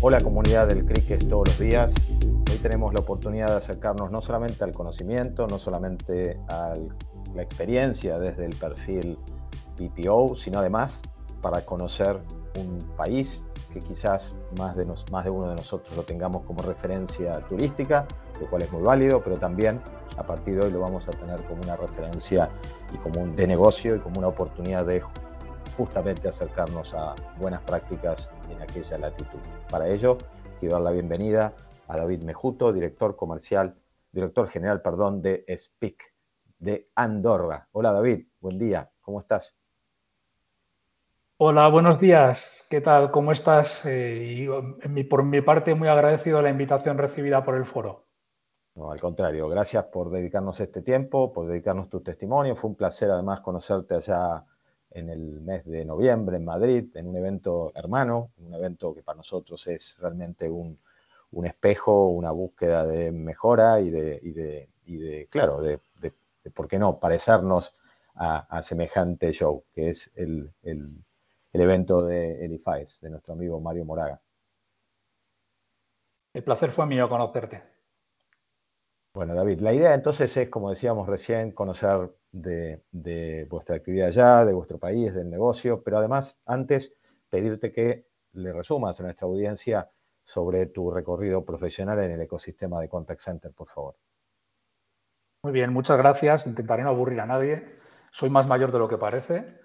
Hola comunidad del cricket todos los días. Hoy tenemos la oportunidad de acercarnos no solamente al conocimiento, no solamente a la experiencia desde el perfil PPO, sino además para conocer un país que quizás más de, más de uno de nosotros lo tengamos como referencia turística, lo cual es muy válido, pero también a partir de hoy lo vamos a tener como una referencia y como de negocio y como una oportunidad de justamente acercarnos a buenas prácticas en aquella latitud. Para ello, quiero dar la bienvenida a David Mejuto, director comercial, director general, perdón, de SPIC de Andorra. Hola David, buen día, ¿cómo estás? Hola, buenos días. ¿Qué tal? ¿Cómo estás? Eh, y por mi parte, muy agradecido a la invitación recibida por el foro. No, al contrario, gracias por dedicarnos este tiempo, por dedicarnos tu testimonio. Fue un placer además conocerte allá en el mes de noviembre en Madrid, en un evento hermano, un evento que para nosotros es realmente un, espejo, una búsqueda de mejora y de, de, claro, de, ¿por qué no?, parecernos a, semejante show, que es el, evento de Edifies, de nuestro amigo Mario Moraga. El placer fue mío conocerte. Bueno, David, la idea entonces es, como decíamos recién, conocer de, vuestra actividad allá, de vuestro país, del negocio, pero además, antes, pedirte que le resumas a nuestra audiencia sobre tu recorrido profesional en el ecosistema de Contact Center, por favor. Muy bien, muchas gracias. Intentaré no aburrir a nadie. Soy más mayor de lo que parece.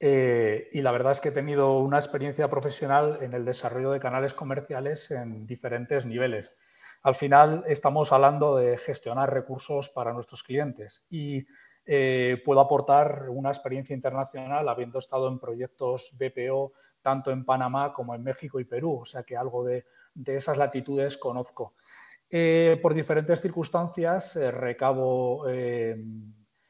Eh, y la verdad es que he tenido una experiencia profesional en el desarrollo de canales comerciales en diferentes niveles. Al final estamos hablando de gestionar recursos para nuestros clientes y eh, puedo aportar una experiencia internacional habiendo estado en proyectos BPO tanto en Panamá como en México y Perú, o sea que algo de, esas latitudes conozco. Eh, por diferentes circunstancias eh, recabo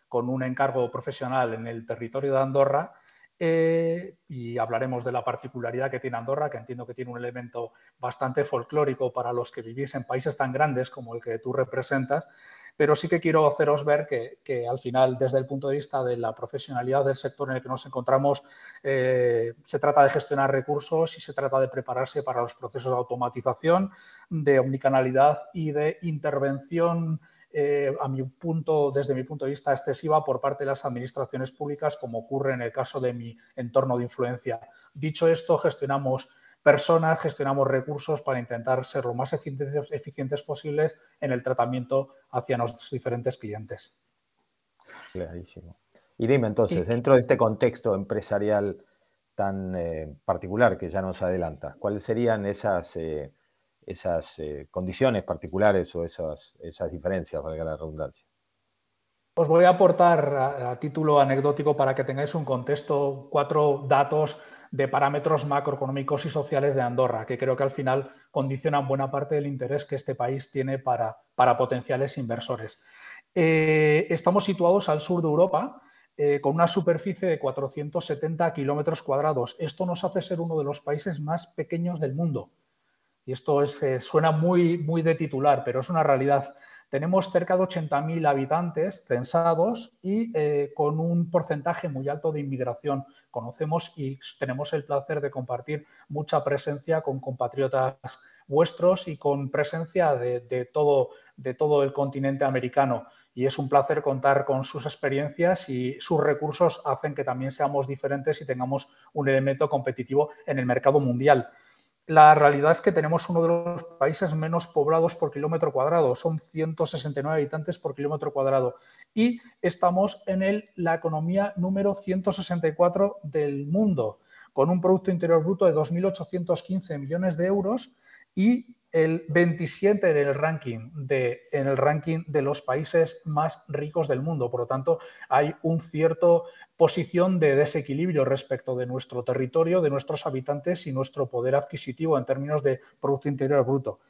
con un encargo profesional en el territorio de Andorra eh, y hablaremos de la particularidad que tiene Andorra, que entiendo que tiene un elemento bastante folclórico para los que vivís en países tan grandes como el que tú representas, pero sí que quiero haceros ver que, al final, desde el punto de vista de la profesionalidad del sector en el que nos encontramos, eh, se trata de gestionar recursos y se trata de prepararse para los procesos de automatización, de omnicanalidad y de intervención eh, a mi punto, desde mi punto de vista, excesiva por parte de las administraciones públicas, como ocurre en el caso de mi entorno de influencia. Dicho esto, gestionamos personas, gestionamos recursos para intentar ser lo más eficientes, eficientes posibles en el tratamiento hacia nuestros diferentes clientes. Clarísimo. Y dime entonces, dentro de este contexto empresarial tan eh, particular que ya nos adelanta, ¿cuáles serían esas eh, esas eh, condiciones particulares o esas, esas diferencias, valga la redundancia. Os voy a aportar a, título anecdótico para que tengáis un contexto, cuatro datos de parámetros macroeconómicos y sociales de Andorra, que creo que al final condicionan buena parte del interés que este país tiene para, para potenciales inversores. Eh, estamos situados al sur de Europa, eh, con una superficie de 470 kilómetros cuadrados. Esto nos hace ser uno de los países más pequeños del mundo y esto es, eh, suena muy, muy de titular, pero es una realidad. Tenemos cerca de 80.000 habitantes censados y eh, con un porcentaje muy alto de inmigración. Conocemos y tenemos el placer de compartir mucha presencia con compatriotas vuestros y con presencia de, todo, de todo el continente americano. Y es un placer contar con sus experiencias y sus recursos hacen que también seamos diferentes y tengamos un elemento competitivo en el mercado mundial. La realidad es que tenemos uno de los países menos poblados por kilómetro cuadrado, son 169 habitantes por kilómetro cuadrado y estamos en el, la economía número 164 del mundo, con un Producto Interior Bruto de 2.815 millones de euros y el 27 en el ranking de, en el ranking de los países más ricos del mundo. Por lo tanto, hay un cierto posición de desequilibrio respecto de nuestro territorio, de nuestros habitantes y nuestro poder adquisitivo en términos de Producto Interior Bruto.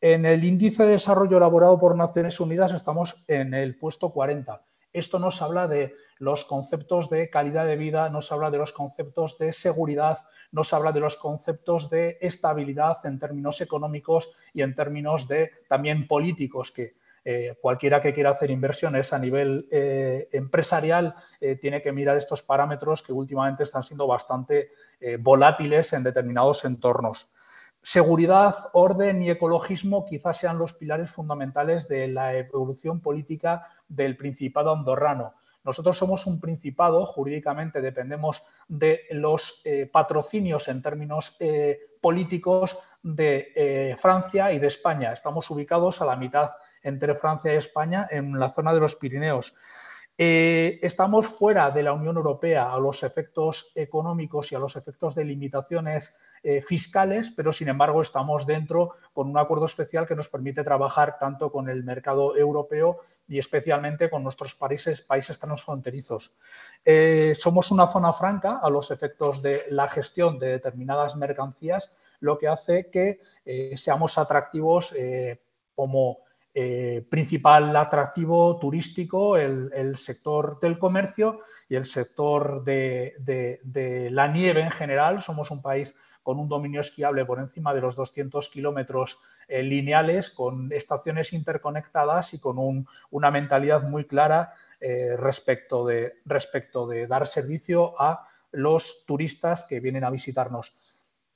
En el índice de desarrollo elaborado por Naciones Unidas estamos en el puesto 40. Esto nos habla de los conceptos de calidad de vida, nos habla de los conceptos de seguridad, nos habla de los conceptos de estabilidad en términos económicos y en términos de también políticos, que eh, cualquiera que quiera hacer inversiones a nivel eh, empresarial eh, tiene que mirar estos parámetros que últimamente están siendo bastante volátiles en determinados entornos. Seguridad, orden y ecologismo quizás sean los pilares fundamentales de la evolución política del Principado andorrano. Nosotros somos un principado, jurídicamente dependemos de los eh, patrocinios en términos eh, políticos de eh, Francia y de España. Estamos ubicados a la mitad entre Francia y España en la zona de los Pirineos. estamos fuera de la Unión Europea a los efectos económicos y a los efectos de limitaciones eh, fiscales, pero sin embargo estamos dentro con un acuerdo especial que nos permite trabajar tanto con el mercado europeo y especialmente con nuestros países, países transfronterizos. Eh, somos una zona franca a los efectos de la gestión de determinadas mercancías, lo que hace que eh, seamos atractivos como principal atractivo turístico el, sector del comercio y el sector de, la nieve en general. Somos un país con un dominio esquiable por encima de los 200 kilómetros eh, lineales, con estaciones interconectadas y con una mentalidad muy clara eh, respecto de dar servicio a los turistas que vienen a visitarnos.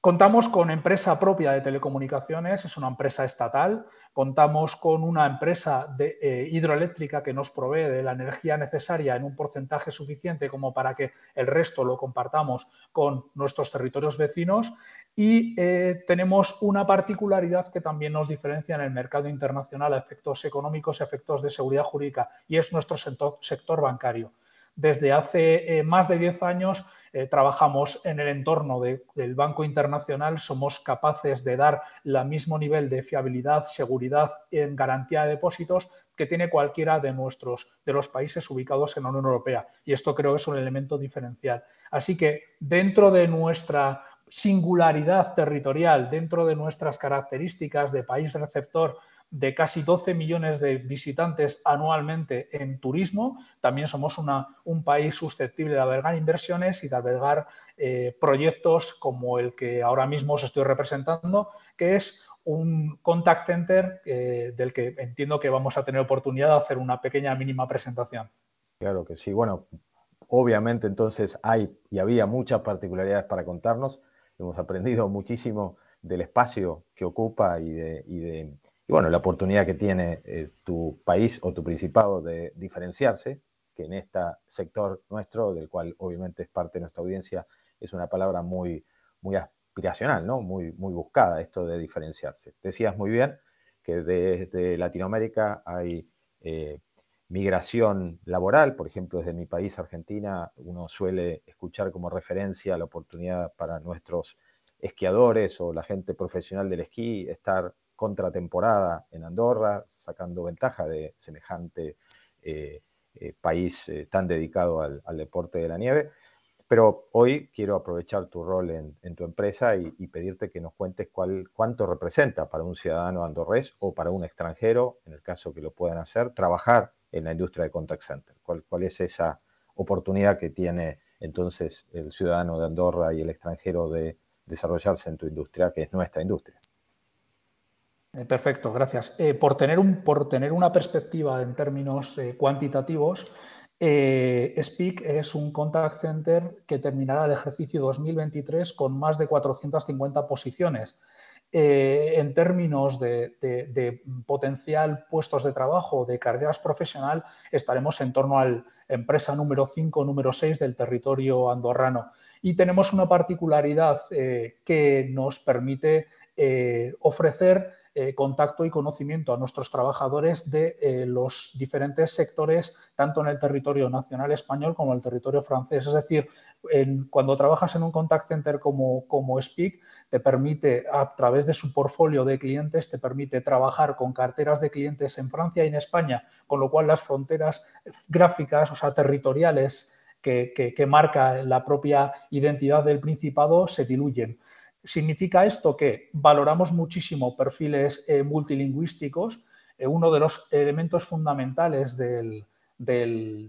Contamos con empresa propia de telecomunicaciones, es una empresa estatal. Contamos con una empresa eh, hidroeléctrica que nos provee de la energía necesaria en un porcentaje suficiente como para que el resto lo compartamos con nuestros territorios vecinos. Y eh, tenemos una particularidad que también nos diferencia en el mercado internacional a efectos económicos, efectos de seguridad jurídica, y es nuestro sector bancario. Desde hace eh, más de 10 años eh, trabajamos en el entorno del Banco Internacional, somos capaces de dar el mismo nivel de fiabilidad, seguridad en garantía de depósitos que tiene cualquiera de nuestros de los países ubicados en la Unión Europea. Y esto creo que es un elemento diferencial. Así que dentro de nuestra singularidad territorial, dentro de nuestras características de país receptor, de casi 12 millones de visitantes anualmente en turismo. También somos un país susceptible de albergar inversiones y de albergar eh, proyectos como el que ahora mismo os estoy representando, que es un contact center eh, del que entiendo que vamos a tener oportunidad de hacer una pequeña mínima presentación. Claro que sí. Bueno, obviamente entonces hay y había muchas particularidades para contarnos. Hemos aprendido muchísimo del espacio que ocupa y de bueno, la oportunidad que tiene eh, tu país o tu principado de diferenciarse, que en este sector nuestro, del cual obviamente es parte de nuestra audiencia, es una palabra muy, muy aspiracional, ¿no? muy, muy buscada, esto de diferenciarse. Decías muy bien que desde Latinoamérica hay eh, migración laboral, por ejemplo, desde mi país, Argentina, uno suele escuchar como referencia la oportunidad para nuestros esquiadores o la gente profesional del esquí estar contratemporada en Andorra, sacando ventaja de semejante eh, eh, país eh, tan dedicado al, deporte de la nieve. Pero hoy quiero aprovechar tu rol en, tu empresa y, pedirte que nos cuentes cuánto representa para un ciudadano andorrés o para un extranjero, en el caso que lo puedan hacer, trabajar en la industria de contact center. ¿Cuál, cuál es esa oportunidad que tiene entonces el ciudadano de Andorra y el extranjero de desarrollarse en tu industria, que es nuestra industria? Eh, perfecto, gracias. Eh, por, tener por, tener una perspectiva en términos eh, cuantitativos, Speak es un contact center que terminará el ejercicio 2023 con más de 450 posiciones. en términos de, de, potencial puestos de trabajo, de carreras profesional, estaremos en torno al empresa número 5, número 6 del territorio andorrano. Y tenemos una particularidad que nos permite ofrecer eh, contacto y conocimiento a nuestros trabajadores de eh, los diferentes sectores, tanto en el territorio nacional español como en el territorio francés. Es decir, cuando trabajas en un contact center como, como Speak, te permite, a través de su portfolio de clientes, te permite trabajar con carteras de clientes en Francia y en España, con lo cual las fronteras gráficas, o sea, territoriales, que, que, marca la propia identidad del Principado se diluyen. ¿Significa esto que valoramos muchísimo perfiles eh, multilingüísticos? Eh, uno de los elementos fundamentales del,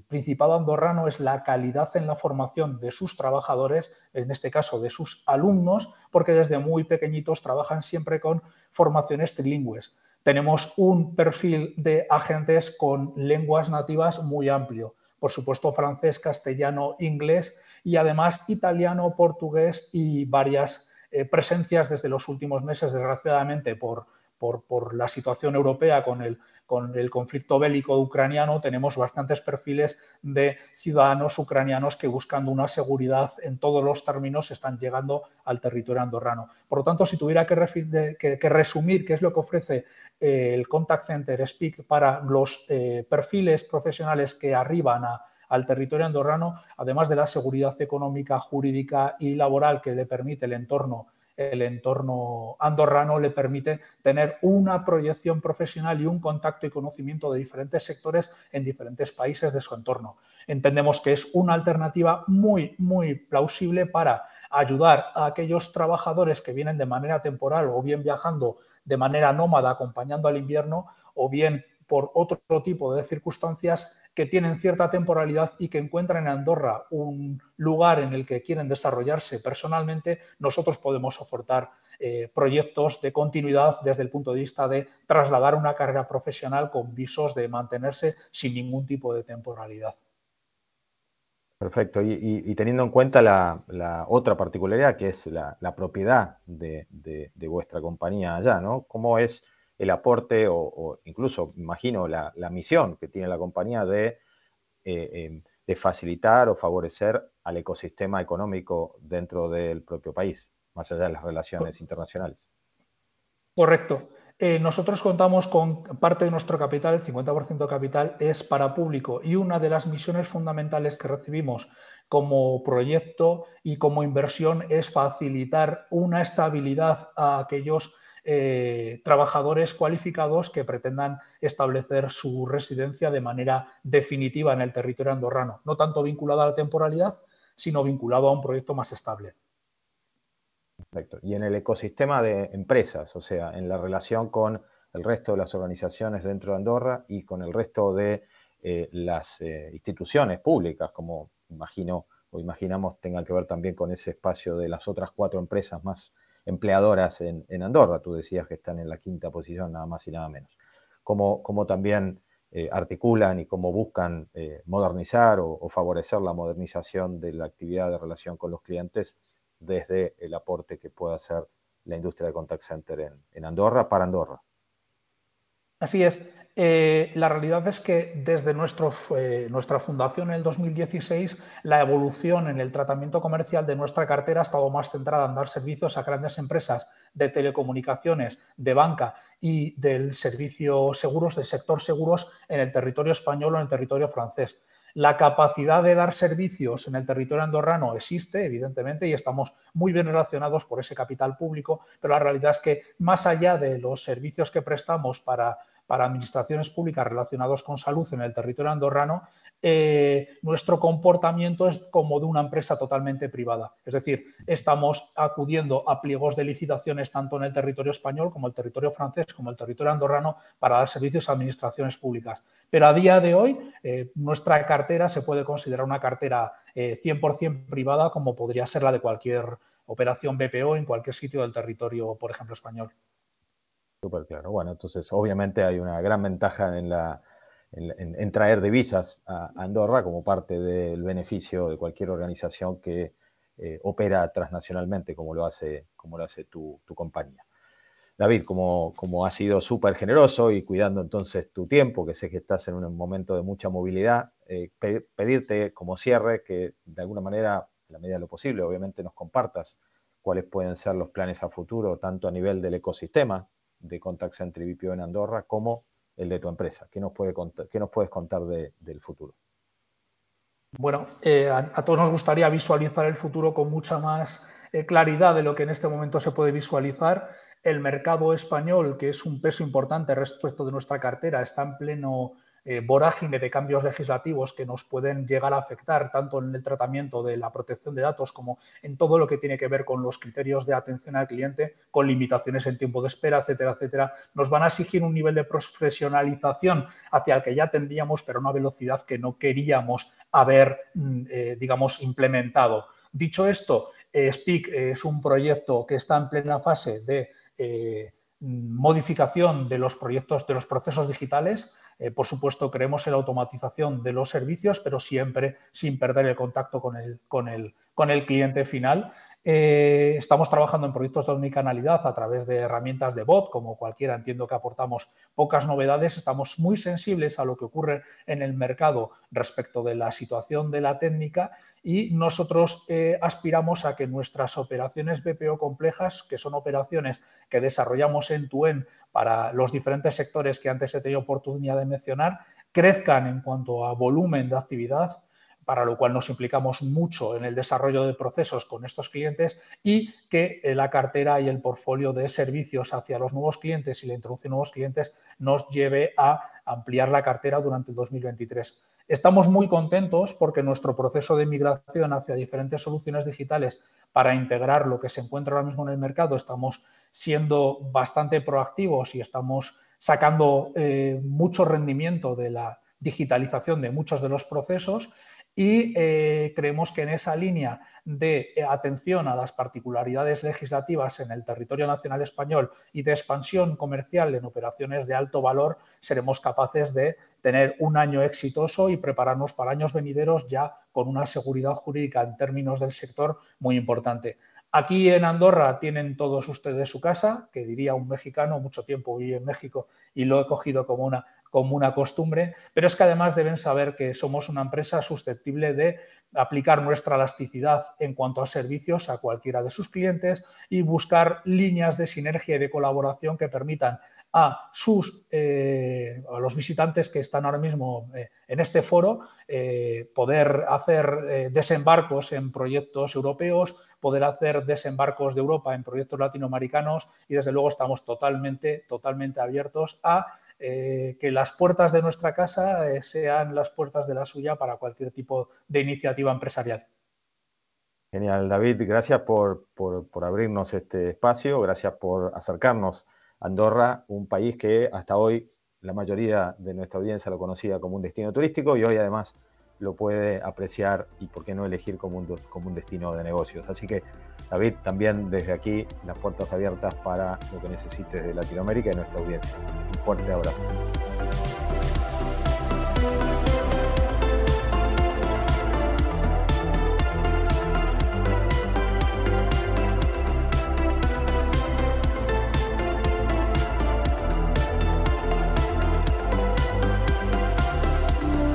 Principado andorrano es la calidad en la formación de sus trabajadores, en este caso de sus alumnos, porque desde muy pequeñitos trabajan siempre con formaciones trilingües. Tenemos un perfil de agentes con lenguas nativas muy amplio, por supuesto francés, castellano, inglés y además italiano, portugués y varias presencias desde los últimos meses, desgraciadamente, por, por, la situación europea con el, con el conflicto bélico ucraniano, tenemos bastantes perfiles de ciudadanos ucranianos que buscando una seguridad en todos los términos están llegando al territorio andorrano. Por lo tanto, si tuviera que, resumir qué es lo que ofrece eh, el Contact Center Speak para los eh, perfiles profesionales que arriban al territorio andorrano, además de la seguridad económica, jurídica y laboral que le permite el entorno el entorno andorrano le permite tener una proyección profesional y un contacto y conocimiento de diferentes sectores en diferentes países de su entorno. Entendemos que es una alternativa muy, muy plausible para ayudar a aquellos trabajadores que vienen de manera temporal o bien viajando de manera nómada acompañando al invierno o bien por otro tipo de circunstancias que tienen cierta temporalidad y que encuentran en Andorra un lugar en el que quieren desarrollarse personalmente, nosotros podemos aportar eh, proyectos de continuidad desde el punto de vista de trasladar una carrera profesional con visos de mantenerse sin ningún tipo de temporalidad. Perfecto. Y, teniendo en cuenta la, otra particularidad que es la, propiedad de, de, vuestra compañía allá, ¿no? ¿Cómo es el aporte o, incluso, imagino, la, misión que tiene la compañía de, eh, em, de, facilitar o favorecer al ecosistema económico dentro del propio país, más allá de las relaciones internacionales. Correcto. Eh, nosotros contamos con parte de nuestro capital, el 50% de capital es para público y una de las misiones fundamentales que recibimos como proyecto y como inversión es facilitar una estabilidad a aquellos eh, trabajadores cualificados que pretendan establecer su residencia de manera definitiva en el territorio andorrano, no tanto vinculado a la temporalidad, sino vinculado a un proyecto más estable. Perfecto. Y en el ecosistema de empresas, o sea, en la relación con el resto de las organizaciones dentro de Andorra y con el resto de eh, las eh, instituciones públicas, como imagino o imaginamos tengan que ver también con ese espacio de las otras cuatro empresas más empleadoras en, Andorra. Tú decías que están en la quinta posición, nada más y nada menos. Cómo, también eh, articulan y cómo buscan eh, modernizar o, favorecer la modernización de la actividad de relación con los clientes desde el aporte que pueda hacer la industria de contact center en Andorra para Andorra. Así es. Eh, la realidad es que desde eh, nuestra fundación en el 2016, la evolución en el tratamiento comercial de nuestra cartera ha estado más centrada en dar servicios a grandes empresas de telecomunicaciones, de banca y del servicio seguros, del sector seguros en el territorio español o en el territorio francés. La capacidad de dar servicios en el territorio andorrano existe, evidentemente, y estamos muy bien relacionados por ese capital público, pero la realidad es que más allá de los servicios que prestamos para para administraciones públicas relacionados con salud en el territorio andorrano, eh, nuestro comportamiento es como de una empresa totalmente privada. Es decir, estamos acudiendo a pliegos de licitaciones tanto en el territorio español como el territorio francés como el territorio andorrano para dar servicios a administraciones públicas. Pero a día de hoy, eh, nuestra cartera se puede considerar una cartera 100% eh, privada como podría ser la de cualquier operación BPO en cualquier sitio del territorio, por ejemplo, español. Súper claro. Bueno, entonces obviamente hay una gran ventaja en, en, traer divisas a Andorra como parte del beneficio de cualquier organización que eh, opera transnacionalmente como lo hace, como lo hace tu, compañía. David, como, como has sido súper generoso y cuidando entonces tu tiempo, que sé que estás en un momento de mucha movilidad, eh, pedirte como cierre que de alguna manera, a la medida de lo posible, obviamente nos compartas cuáles pueden ser los planes a futuro, tanto a nivel del ecosistema de Contact Center BPO en Andorra como el de tu empresa. ¿Qué nos, puede qué nos puedes contar del futuro? Bueno, eh, a, todos nos gustaría visualizar el futuro con mucha más eh, claridad de lo que en este momento se puede visualizar. El mercado español, que es un peso importante respecto de nuestra cartera, está en pleno eh, vorágine de cambios legislativos que nos pueden llegar a afectar tanto en el tratamiento de la protección de datos como en todo lo que tiene que ver con los criterios de atención al cliente, con limitaciones en tiempo de espera, etcétera, etcétera, nos van a exigir un nivel de profesionalización hacia el que ya tendríamos, pero a una velocidad que no queríamos haber, mm, eh, digamos, implementado. Dicho esto, eh, Speak es un proyecto que está en plena fase de modificación de los proyectos, de los procesos digitales. Eh, por supuesto, creemos en la automatización de los servicios, pero siempre sin perder el contacto con el, con el, con el cliente final. Eh, estamos trabajando en proyectos de omnicanalidad a través de herramientas de bot, como cualquiera entiendo que aportamos pocas novedades. Estamos muy sensibles a lo que ocurre en el mercado respecto de la situación de la técnica y nosotros eh, aspiramos a que nuestras operaciones BPO complejas, que son operaciones que desarrollamos en tu en para los diferentes sectores que antes he tenido oportunidad de mencionar, crezcan en cuanto a volumen de actividad, para lo cual nos implicamos mucho en el desarrollo de procesos con estos clientes y que eh, la cartera y el portfolio de servicios hacia los nuevos clientes y la introducción de nuevos clientes nos lleve a ampliar la cartera durante el 2023. Estamos muy contentos porque nuestro proceso de migración hacia diferentes soluciones digitales para integrar lo que se encuentra ahora mismo en el mercado, estamos siendo bastante proactivos y estamos sacando eh, mucho rendimiento de la digitalización de muchos de los procesos y eh, creemos que en esa línea de atención a las particularidades legislativas en el territorio nacional español y de expansión comercial en operaciones de alto valor, seremos capaces de tener un año exitoso y prepararnos para años venideros ya con una seguridad jurídica en términos del sector muy importante. Aquí en Andorra tienen todos ustedes su casa, que diría un mexicano, mucho tiempo viví en México y lo he cogido como una como una costumbre, pero es que además deben saber que somos una empresa susceptible de aplicar nuestra elasticidad en cuanto a servicios a cualquiera de sus clientes y buscar líneas de sinergia y de colaboración que permitan a sus eh, a los visitantes que están ahora mismo eh, en este foro eh, poder hacer desembarcos en proyectos europeos, poder hacer desembarcos de Europa en proyectos latinoamericanos y desde luego estamos totalmente totalmente abiertos a eh, que las puertas de nuestra casa eh, sean las puertas de la suya para cualquier tipo de iniciativa empresarial. Genial, David, gracias por, abrirnos este espacio, gracias por acercarnos a Andorra, un país que hasta hoy la mayoría de nuestra audiencia lo conocía como un destino turístico y hoy además lo puede apreciar y por qué no elegir como un, como un destino de negocios. Así que David, también desde aquí las puertas abiertas para lo que necesites de Latinoamérica y nuestra audiencia. Un fuerte abrazo.